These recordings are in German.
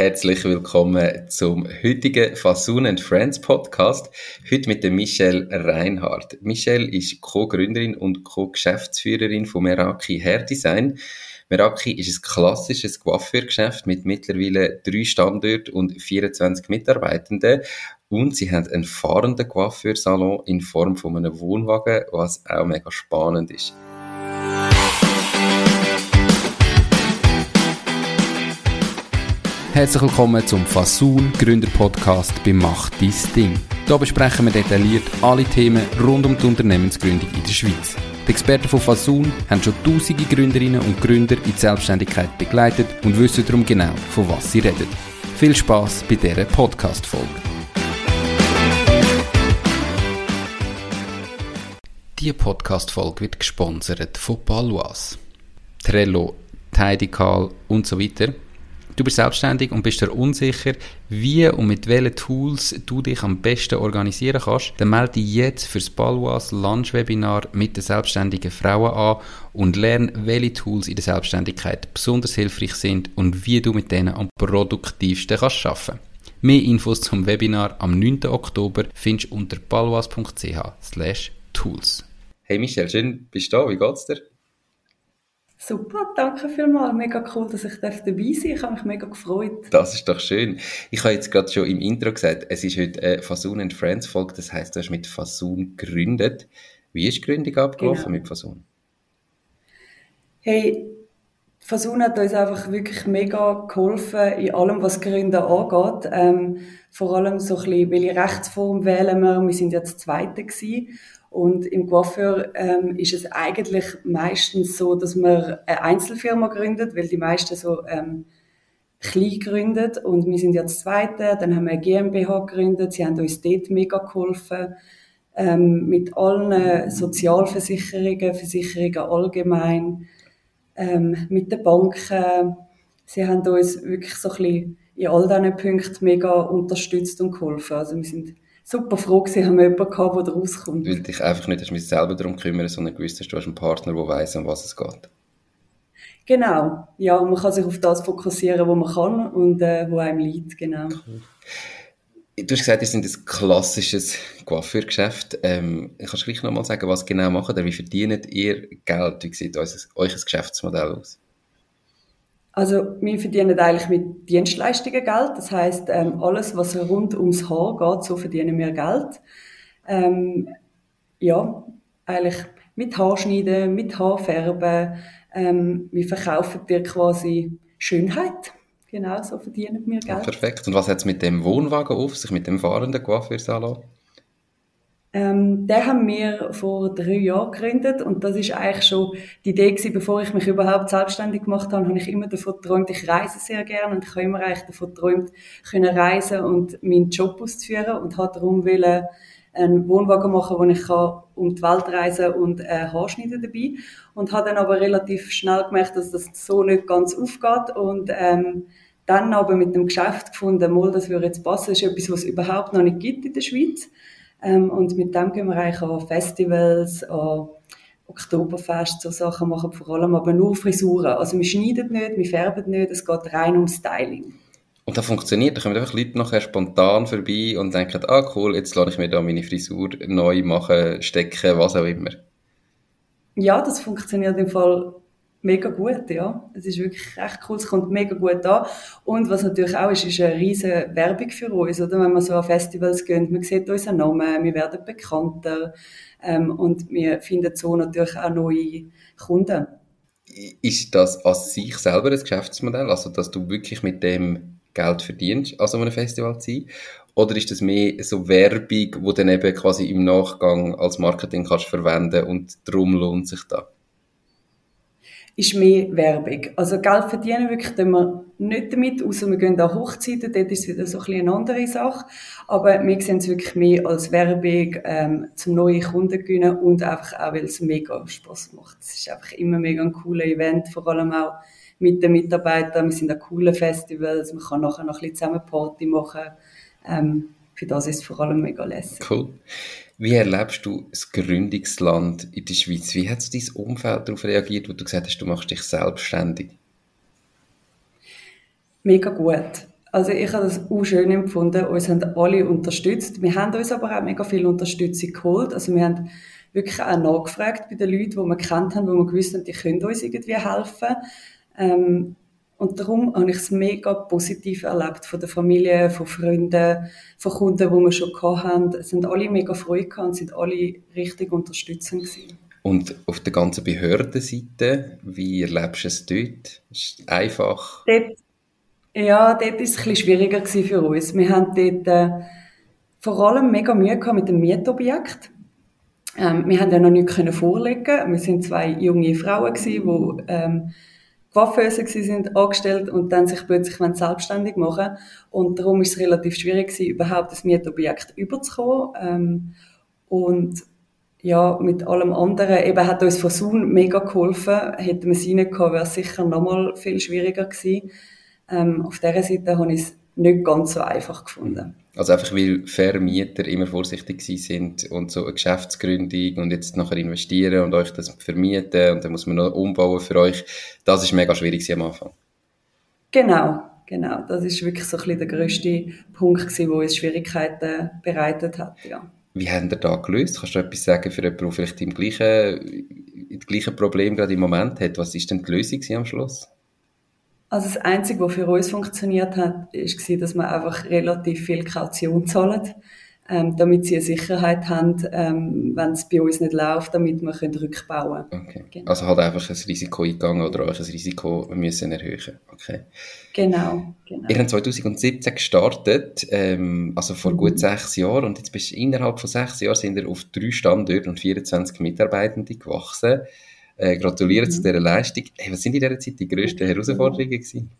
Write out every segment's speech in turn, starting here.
herzlich willkommen zum heutigen Fasun and Friends Podcast. Heute mit der Michelle Reinhardt. Michelle ist Co-Gründerin und Co-Geschäftsführerin von Meraki Hair Design. Meraki ist ein klassisches Coiffeurgeschäft mit mittlerweile drei Standorten und 24 Mitarbeitenden. Und sie haben einen fahrenden Coiffeursalon in Form von einem Wohnwagen, was auch mega spannend ist. Herzlich willkommen zum Fasun Gründer Podcast bei Mach dein Ding. Hier besprechen wir detailliert alle Themen rund um die Unternehmensgründung in der Schweiz. Die Experten von Fasun haben schon tausende Gründerinnen und Gründer in die Selbstständigkeit begleitet und wissen darum genau, von was sie reden. Viel Spaß bei dieser Podcast-Folge. Diese Podcast-Folge wird gesponsert von Palois, Trello, Tidycall und so weiter – Du bist selbstständig und bist dir unsicher, wie und mit welchen Tools du dich am besten organisieren kannst, dann melde dich jetzt für das Balwas Lunch-Webinar mit den selbstständigen Frauen an und lerne, welche Tools in der Selbstständigkeit besonders hilfreich sind und wie du mit denen am produktivsten kannst arbeiten. Mehr Infos zum Webinar am 9. Oktober findest du unter balwas.ch tools. Hey Michelle, schön bist du da. Wie geht's dir? Super, danke vielmals. Mega cool, dass ich dabei sein darf. Ich habe mich mega gefreut. Das ist doch schön. Ich habe jetzt gerade schon im Intro gesagt, es ist heute eine Fasun and Friends Folge. Das heißt, du hast mit Fasun gegründet. Wie ist die Gründung abgelaufen genau. mit Fasun? Hey, Fasun hat uns einfach wirklich mega geholfen in allem, was Gründen angeht. Ähm, vor allem so ein bisschen, welche Rechtsform wählen wir. Wir sind jetzt Zweite gewesen. Und im Coiffeur ähm, ist es eigentlich meistens so, dass man eine Einzelfirma gründet, weil die meisten so ähm, klein gründet. Und wir sind jetzt Zweite, dann haben wir eine GmbH gegründet, sie haben uns dort mega geholfen. Ähm, mit allen Sozialversicherungen, Versicherungen allgemein, ähm, mit den Banken. Sie haben uns wirklich so ein bisschen in all diesen Punkten mega unterstützt und geholfen. Also wir sind super froh gewesen, haben wir jemanden gehabt, der da rauskommt. Weil dich einfach nicht hast selber darum kümmern, sondern gewusst hast, du hast einen Partner, der weiss, um was es geht. Genau, ja, man kann sich auf das fokussieren, was man kann und äh, wo einem liegt, genau. Cool. Du hast gesagt, ihr seid ein klassisches Coiffeurgeschäft. Ähm, kannst du gleich nochmal sagen, was genau macht ihr? Wie verdient ihr Geld? Wie sieht euer, euer Geschäftsmodell aus? Also wir verdienen eigentlich mit Dienstleistungen Geld. Das heißt, ähm, alles, was rund ums Haar geht, so verdienen wir Geld. Ähm, ja, eigentlich mit Haarschneiden, mit Haarfärben. Ähm, wir verkaufen dir quasi Schönheit. Genau, so verdienen wir Geld. Ja, perfekt. Und was hat es mit dem Wohnwagen auf sich, mit dem fahrenden Coiffeursalon? Ähm, den haben wir vor drei Jahren gegründet und das ist eigentlich schon die Idee gewesen, bevor ich mich überhaupt selbstständig gemacht habe, habe ich immer davon geträumt, ich reise sehr gerne und ich habe immer eigentlich davon geträumt, können reisen und meinen Job auszuführen und habe darum wollen, einen Wohnwagen machen, wo ich kann um die Welt reisen und äh, Haarschneiden dabei und habe dann aber relativ schnell gemerkt, dass das so nicht ganz aufgeht und ähm, dann aber mit dem Geschäft gefunden, mal, das würde jetzt passen, ist etwas, was es überhaupt noch nicht gibt in der Schweiz ähm, und mit dem gehen wir eigentlich an Festivals, an Oktoberfest, so Sachen machen vor allem, aber nur Frisuren. Also wir schneiden nicht, wir färben nicht, es geht rein um Styling. Und das funktioniert, da kommen einfach Leute nachher spontan vorbei und denken, ah cool, jetzt lasse ich mir da meine Frisur neu machen, stecken, was auch immer. Ja, das funktioniert im Fall mega gut, ja. Es ist wirklich recht cool, es kommt mega gut an. Und was natürlich auch ist, ist eine riesige Werbung für uns, oder? Wenn wir so an Festivals gehen, man sieht unseren Namen, wir werden bekannter, ähm, und wir finden so natürlich auch neue Kunden. Ist das an sich selber ein Geschäftsmodell, also dass du wirklich mit dem Geld verdienst, an so einem Festival zu sein? Oder ist das mehr so Werbung, wo dann eben quasi im Nachgang als Marketing kannst verwenden und darum lohnt sich das? ist mehr Werbung. Also Geld verdienen wirklich tun wir nicht damit, außer wir gehen an Hochzeiten, dort ist es wieder so ein bisschen eine andere Sache. Aber wir sehen es wirklich mehr als Werbung, ähm, zum neue Kunden gewinnen und einfach auch, weil es mega Spaß macht. Es ist einfach immer mega ein cooler Event, vor allem auch mit den Mitarbeitern. Wir sind an coolen Festivals, man kann nachher noch ein bisschen zusammen Party machen. Ähm, für das ist es vor allem mega lässig. Cool. Wie erlebst du das Gründungsland in der Schweiz? Wie hat dein Umfeld darauf reagiert, wo du gesagt hast, du machst dich selbstständig? Mega gut. Also ich habe das auch schön empfunden. Uns haben alle unterstützt. Wir haben uns aber auch mega viel Unterstützung geholt. Also wir haben wirklich auch nachgefragt bei den Leuten, die wir kennt haben, wo wir gewusst haben, die können uns irgendwie helfen. Ähm, und darum habe ich es mega positiv erlebt von der Familie, von Freunden, von Kunden, die wir schon hatten. Es sind alle mega Freude gehabt und sind alle richtig unterstützend gewesen. Und auf der ganzen Behördenseite, wie erlebst du es dort? Ist es einfach? Dort, ja, dort war es ein bisschen schwieriger für uns. Wir haben dort äh, vor allem mega Mühe gehabt mit dem Mietobjekt. Ähm, wir haben ja noch nichts vorlegen. Wir sind zwei junge Frauen gewesen, die ähm, Coiffeuse sind, angestellt und dann sich plötzlich selbstständig machen Und darum ist es relativ schwierig gewesen, überhaupt das Mietobjekt überzukommen. Ähm, und ja, mit allem anderen, eben hat uns Fasun mega geholfen. Hätten wir nicht gehabt, wäre es sicher nochmal viel schwieriger gewesen. Ähm, auf dieser Seite habe ich es nicht ganz so einfach gefunden. Also einfach, weil Vermieter immer vorsichtig sind und so eine Geschäftsgründung und jetzt nachher investieren und euch das vermieten und dann muss man noch umbauen für euch. Das ist mega schwierig am Anfang. Genau, genau. Das ist wirklich so ein bisschen der grösste Punkt gewesen, wo uns Schwierigkeiten bereitet hat, ja. Wie habt ihr da gelöst? Kannst du etwas sagen für jemanden, der vielleicht im gleichen, das gleiche Problem gerade im Moment hat? Was ist denn die Lösung am Schluss? Also das Einzige, was für uns funktioniert hat, ist, dass wir einfach relativ viel Kaution zahlen, ähm, damit sie eine Sicherheit haben, ähm, wenn es bei uns nicht läuft, damit wir können rückbauen können. Okay. Genau. Also halt einfach ein Risiko eingegangen oder euch ein Risiko müssen erhöhen. Okay. Genau, genau. Ihr habt 2017 gestartet, ähm, also vor mhm. gut sechs Jahren und jetzt bist du innerhalb von sechs Jahren sind ihr auf drei Standorte und 24 Mitarbeitende gewachsen. Äh, gratuliere mhm. zu dieser Leistung. Hey, was sind in dieser Zeit die grössten Herausforderungen gewesen?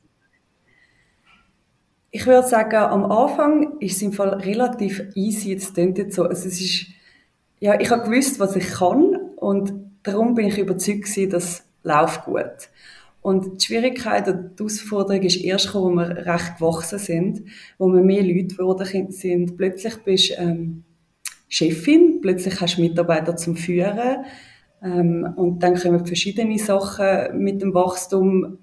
Ich würde sagen, am Anfang ist es im Fall relativ easy. Jetzt klingt jetzt so. Also es ist, ja, ich habe gewusst, was ich kann und darum bin ich überzeugt gewesen, dass läuft gut. Und die Schwierigkeit und die Herausforderung ist erst gekommen, wo wir recht gewachsen sind, wo wir mehr Leute geworden sind. Plötzlich bist du ähm, Chefin, plötzlich hast du Mitarbeiter zum Führen, ähm, und dann kommen verschiedene Sachen mit dem Wachstum,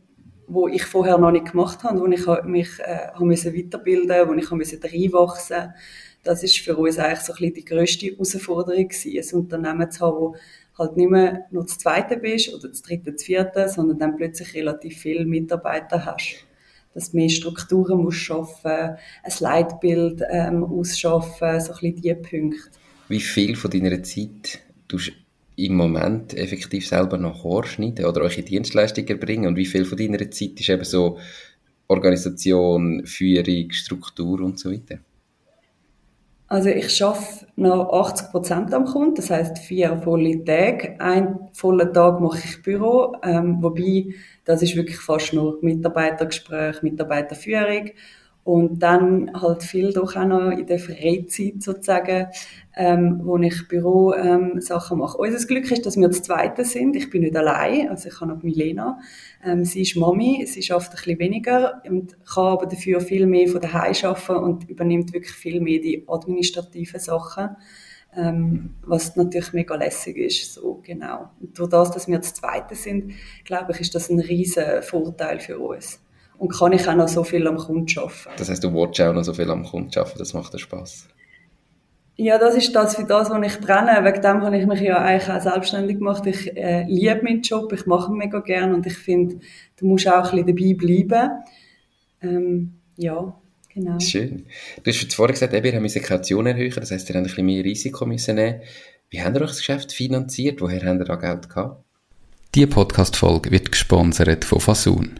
wo ich vorher noch nicht gemacht habe, wo ich mich äh, habe müssen weiterbilden, wo ich habe müssen reinwachsen. Das ist für uns eigentlich so ein bisschen die grösste Herausforderung gewesen, ein Unternehmen zu haben, wo halt nicht mehr nur das zweite bist oder das dritte, das vierte, sondern dann plötzlich relativ viele Mitarbeiter hast. Dass du mehr Strukturen musst schaffen, ein Leitbild ähm, ausschaffen, so ein bisschen diese Punkte. Wie viel von deiner Zeit tust im Moment effektiv selber noch vorschneiden oder euch in Dienstleistungen erbringen? Und wie viel von deiner Zeit ist eben so Organisation, Führung, Struktur und so weiter? Also ich arbeite noch 80 Prozent am Kunden, das heißt vier volle Tage. Einen vollen Tag mache ich Büro, ähm, wobei das ist wirklich fast nur Mitarbeitergespräch, Mitarbeiterführung und dann halt viel doch auch noch in der Freizeit sozusagen, ähm, wo ich Büro-Sachen ähm, mache. Unser Glück ist, dass wir das Zweite sind. Ich bin nicht allein, also ich habe noch Milena. Ähm, sie ist Mami, sie schafft ein bisschen weniger und kann aber dafür viel mehr von daheim arbeiten und übernimmt wirklich viel mehr die administrativen Sachen. Ähm, was natürlich mega lässig ist, so genau. Und durch das, dass wir das Zweite sind, glaube ich, ist das ein riesen Vorteil für uns und kann ich auch noch so viel am Kunden arbeiten. Das heißt, du willst auch noch so viel am Kunden arbeiten, das macht dir Spass? Ja, das ist das für das, was ich brenne. Wegen dem habe ich mich ja eigentlich auch selbstständig gemacht. Ich äh, liebe meinen Job, ich mache ihn mega gern und ich finde, du musst auch ein bisschen dabei bleiben. Ähm, ja, genau. Schön. Du hast vorhin gesagt, ihr habt müssen Kaution erhöhen, das heisst, ihr habt ein bisschen mehr Risiko müssen nehmen. Wie habt ihr euch das Geschäft finanziert? Woher habt ihr da Geld gehabt? Diese Podcast-Folge wird gesponsert von Fasun.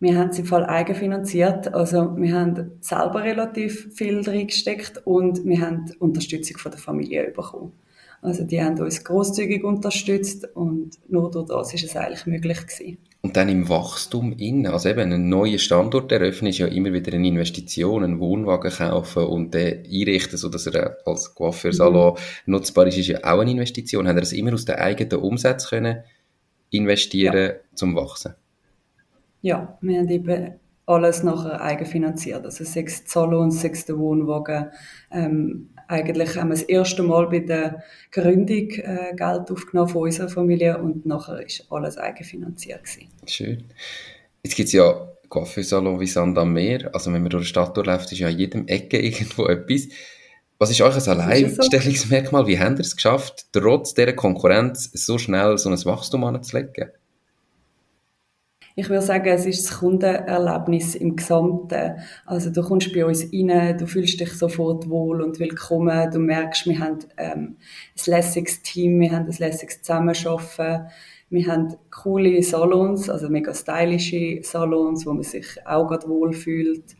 Wir haben sie voll eigenfinanziert, also wir haben selber relativ viel drin gesteckt und wir haben Unterstützung von der Familie bekommen. Also die haben uns großzügig unterstützt und nur durch das ist es eigentlich möglich gewesen. Und dann im Wachstum in, also eben einen neuen Standort eröffnen ist ja immer wieder eine Investition, einen Wohnwagen kaufen und den einrichten, sodass er als Coiffeursalon mhm. nutzbar ist, ist ja auch eine Investition. Haben ihr das immer aus den eigenen Umsätzen können investieren ja. zum Wachsen? Ja, wir haben eben alles nachher eigenfinanziert. Also sechs Salons, sechs der Wohnwagen. Ähm, eigentlich haben wir das erste Mal bei der Gründung äh, Geld aufgenommen von unserer Familie und nachher ist alles eigenfinanziert gewesen. Schön. Jetzt gibt es ja Coiffeursalon wie Sand am Meer. Also wenn man durch die Stadt durchläuft, ist ja an jedem Ecke irgendwo etwas. Was ist euch ein Alleinstellungsmerkmal? Wie habt ihr es geschafft, trotz dieser Konkurrenz so schnell so ein Wachstum anzulegen? Ich würde sagen, es ist das Kundenerlebnis im Gesamten. Also du kommst bei uns rein, du fühlst dich sofort wohl und willkommen. Du merkst, wir haben ähm, ein lässiges Team, wir haben ein lässiges Zusammenarbeiten. Wir haben coole Salons, also mega stylische Salons, wo man sich auch gerade wohlfühlt.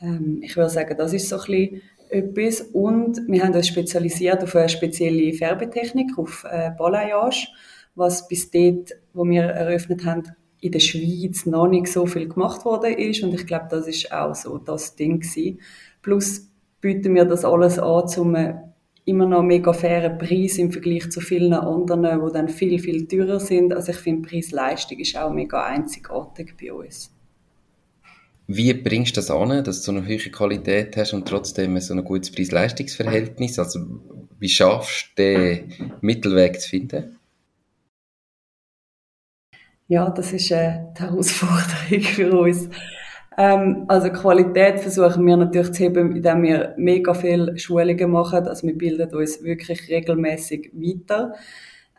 Ähm, ich würde sagen, das ist so ein bisschen etwas. Und wir haben uns spezialisiert auf eine spezielle Färbetechnik, auf äh, Balayage, was bis dort, wo wir eröffnet haben, in der Schweiz noch nicht so viel gemacht worden ist und ich glaube, das ist auch so das Ding gewesen. Plus bieten wir das alles an zum immer noch mega fairen Preis im Vergleich zu vielen anderen, die dann viel, viel teurer sind. Also ich finde, Preis-Leistung ist auch mega einzigartig bei uns. Wie bringst du das an, dass du eine hohe Qualität hast und trotzdem so ein gutes Preis-Leistungs-Verhältnis? Also wie schaffst du den Mittelweg zu finden? Ja, das ist äh, die Herausforderung für uns. Ähm, also Qualität versuchen wir natürlich zu heben, indem wir mega viele Schulungen machen. Also wir bilden uns wirklich regelmäßig weiter.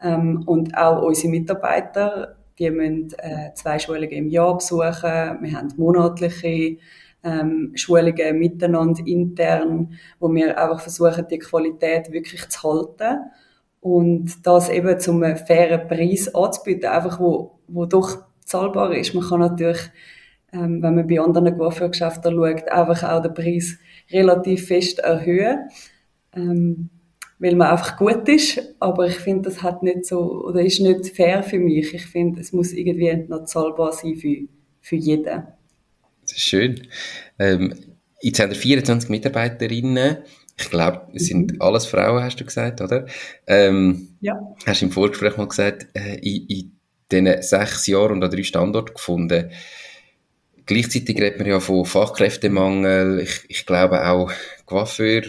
Ähm, und auch unsere Mitarbeiter, die müssen äh, zwei Schulungen im Jahr besuchen. Wir haben monatliche ähm, Schulungen miteinander intern, wo wir einfach versuchen, die Qualität wirklich zu halten und das eben zum fairen Preis anzubieten, einfach wo, wo doch zahlbar ist. Man kann natürlich, ähm, wenn man bei anderen Coiffeurgeschäften schaut, einfach auch den Preis relativ fest erhöhen, ähm, weil man einfach gut ist. Aber ich finde, das hat nicht so, oder ist nicht fair für mich. Ich finde, es muss irgendwie noch zahlbar sein für, für jeden. Das ist schön. Ähm, jetzt haben wir 24 Mitarbeiterinnen. Ich glaube, es sind mhm. alles Frauen, hast du gesagt, oder? Ähm, ja. Hast du im Vorgespräch mal gesagt, äh, in, in diesen sechs Jahren und an drei Standorten gefunden. Gleichzeitig redet man ja von Fachkräftemangel. Ich, ich glaube auch, Coiffeur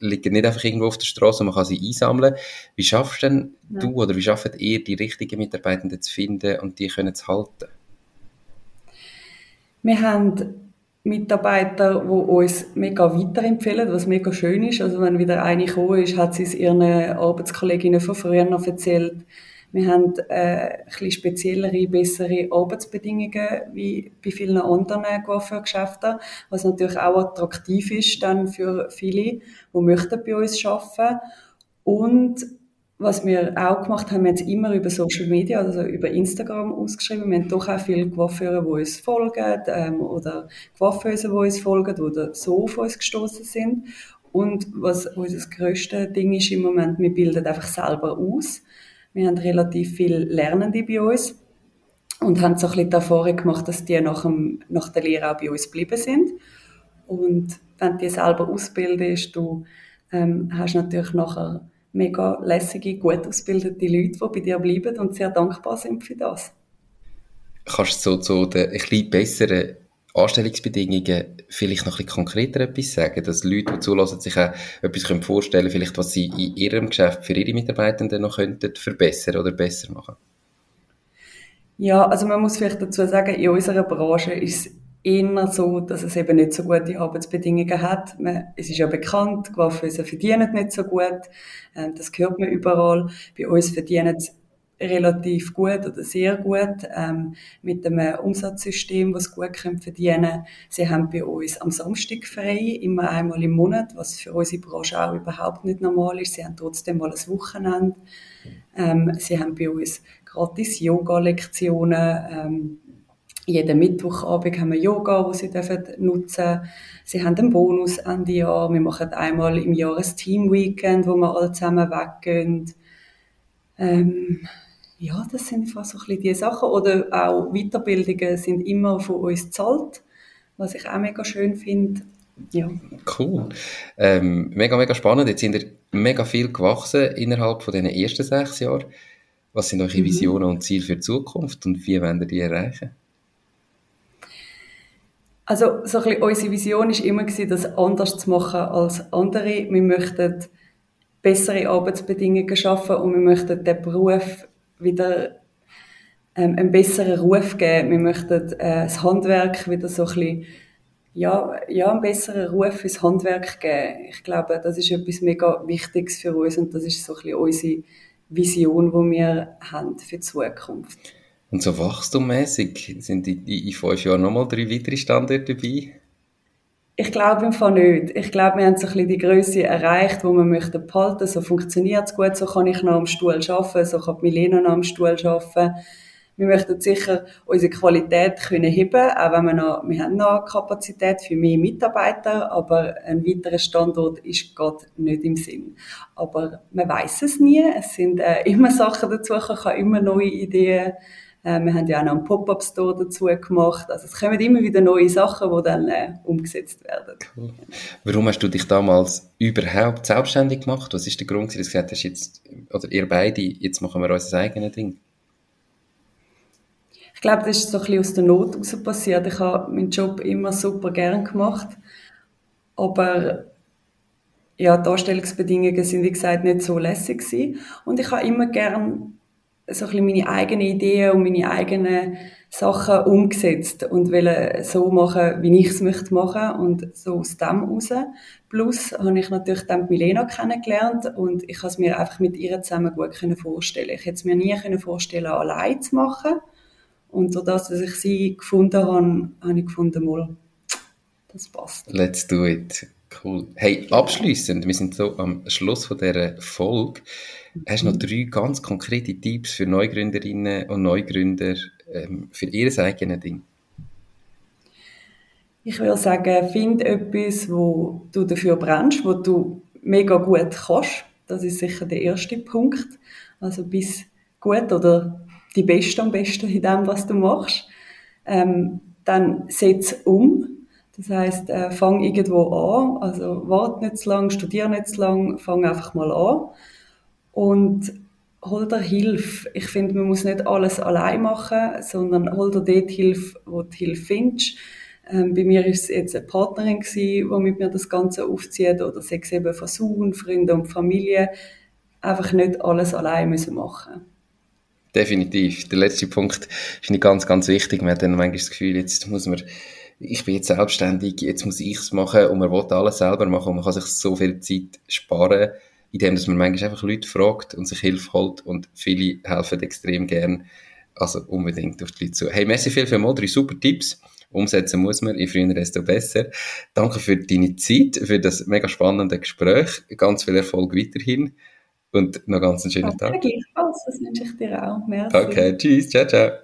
liegen nicht einfach irgendwo auf der Straße, man kann sie einsammeln. Wie schaffst denn ja. du oder wie schafft ihr, die richtigen Mitarbeitenden zu finden und die können zu halten? Wir haben Mitarbeiter, die uns mega weiterempfehlen, was mega schön ist. Also wenn wieder eine gekommen ist, hat sie es ihren Arbeitskolleginnen von früher noch erzählt. Wir haben äh, ein bisschen speziellere, bessere Arbeitsbedingungen wie bei vielen anderen Coiffeurgeschäften, was natürlich auch attraktiv ist dann für viele, die möchten bei uns arbeiten. Und was wir auch gemacht haben, wir haben es immer über Social Media, also über Instagram ausgeschrieben. Wir haben doch auch viele Coiffeure, die uns folgen, ähm, oder Coiffeuse, die uns folgen, die so auf uns gestoßen sind. Und was unser grösstes Ding ist im Moment, wir bilden einfach selber aus. Wir haben relativ viele Lernende bei uns und haben so ein bisschen die Erfahrung gemacht, dass die nach, dem, nach der Lehre auch bei uns geblieben sind. Und wenn du die selber ausbildest, du ähm, hast natürlich nachher mega lässige, gut ausgebildete Leute, die bei dir bleiben und sehr dankbar sind für das. Kannst du so zu den ein bisschen besseren Anstellungsbedingungen vielleicht noch ein bisschen konkreter etwas sagen, dass Leute, die zulassen, sich auch etwas vorstellen können, vielleicht was sie in ihrem Geschäft für ihre Mitarbeitenden noch könnten verbessern oder besser machen? Ja, also man muss vielleicht dazu sagen, in unserer Branche ist es eher so, dass es eben nicht so gute Arbeitsbedingungen hat. Man, es ist ja bekannt, Coiffeuse verdienen nicht so gut. Ähm, das hört man überall. Bei uns verdienen sie relativ gut oder sehr gut ähm, mit einem Umsatzsystem, das gut können verdienen Sie haben bei uns am Samstag frei, immer einmal im Monat, was für unsere Branche auch überhaupt nicht normal ist. Sie haben trotzdem mal ein Wochenende. Ähm, sie haben bei uns gratis Yoga-Lektionen. Ähm, jeden Mittwochabend haben wir Yoga, wo sie dürfen nutzen. Sie haben einen Bonus Ende Jahr. Wir machen einmal im Jahr ein Team-Weekend, wo wir alle zusammen weggehen. Ähm, ja, das sind einfach so ein bisschen die Sachen. Oder auch Weiterbildungen sind immer von uns gezahlt, was ich auch mega schön finde. Ja. Cool. Ähm, mega, mega spannend. Jetzt sind ihr mega viel gewachsen innerhalb von diesen ersten sechs Jahren. Was sind eure mhm. Visionen und Ziele für die Zukunft und wie wollt ihr die erreichen? Also, so ein bisschen unsere Vision war immer, das anders zu machen als andere. Wir möchten bessere Arbeitsbedingungen schaffen und wir möchten den Beruf wieder ähm, einen besseren Ruf geben. Wir möchten äh, das Handwerk wieder so ein bisschen, ja, ja, einen besseren Ruf fürs Handwerk geben. Ich glaube, das ist etwas mega Wichtiges für uns und das ist so ein bisschen unsere Vision, die wir haben für die Zukunft. Und so wachstummäßig sind in, in fünf Jahren nochmal drei weitere Standorte dabei? Ich glaube im Fall nicht. Ich glaube, wir haben so ein bisschen die Größe erreicht, wo wir möchten behalten. So funktioniert es gut, so kann ich noch am Stuhl arbeiten, so kann Milena noch am Stuhl arbeiten. Wir möchten sicher unsere Qualität können heben, auch wenn wir noch, wir haben noch Kapazität für mehr Mitarbeiter, aber ein weiterer Standort ist gerade nicht im Sinn. Aber man weiß es nie. Es sind äh, immer Sachen dazu, ich kann immer neue Ideen äh, wir haben ja auch noch einen Pop-Up-Store dazu gemacht. Also es kommen immer wieder neue Sachen, die dann äh, umgesetzt werden. Cool. Warum hast du dich damals überhaupt selbstständig gemacht? Was ist der Grund, dass du gesagt hast, jetzt, oder ihr beide, jetzt machen wir unser eigenes Ding? Ich glaube, das ist so ein bisschen aus der Not heraus passiert. Ich habe meinen Job immer super gern gemacht, aber ja, die Darstellungsbedingungen sind, wie gesagt, nicht so lässig gewesen. Und ich habe immer gern so ein bisschen meine eigenen Ideen und meine eigenen Sachen umgesetzt und will so machen, wie ich es möchte machen und so aus dem raus. Plus habe ich natürlich dann Milena kennengelernt und ich habe es mir einfach mit ihr zusammen gut vorstellen. Ich hätte es mir nie können vorstellen, allein zu machen. Und dadurch, dass ich sie gefunden habe, habe ich gefunden, mal, das passt. Let's do it. Cool. Hey, abschließend, wir sind so am Schluss von dieser Folge. Hast du noch drei ganz konkrete Tipps für Neugründerinnen und Neugründer ähm, für ihr eigenes Ding? Ich würde sagen, find etwas, wo du dafür brennst, wo du mega gut kannst. Das ist sicher der erste Punkt. Also bist gut oder die Beste am besten in dem, was du machst. Ähm, dann setz um. Das heißt, äh, fang irgendwo an. Also warte nicht zu lang, studiere nicht zu lang, fang einfach mal an und hol dir Hilfe. Ich finde, man muss nicht alles allein machen, sondern hol dir dort Hilfe, wo du Hilfe findest. Ähm, bei mir ist es jetzt eine Partnerin gewesen, die mit mir das Ganze aufzieht, oder sechs eben Versuchen, Freunde und Familie. Einfach nicht alles allein müssen machen. Definitiv. Der letzte Punkt ist nicht ganz, ganz wichtig. Man hat dann manchmal das Gefühl, jetzt muss man ich bin jetzt selbstständig, jetzt muss ich es machen und man will alles selber machen und man kann sich so viel Zeit sparen indem dass man manchmal einfach Leute fragt und sich Hilfe holt und viele helfen extrem gern. Also unbedingt auf die Leute zu. Hey, merci viel für mal drei super Tipps. Umsetzen muss man, je früher desto besser. Danke für deine Zeit, für das mega spannende Gespräch. Ganz viel Erfolg weiterhin und noch ganz einen schönen Tag. Gleichfalls, das wünsche ich dir auch. Merci. Okay, tschüss, ciao, ciao.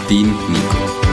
dein Nico.